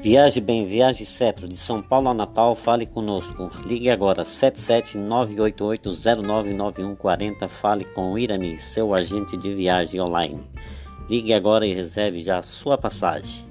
Viaje bem, viaje certo. De São Paulo a Natal, fale conosco. Ligue agora 77988099140. Fale com o Irani, seu agente de viagem online. Ligue agora e reserve já sua passagem.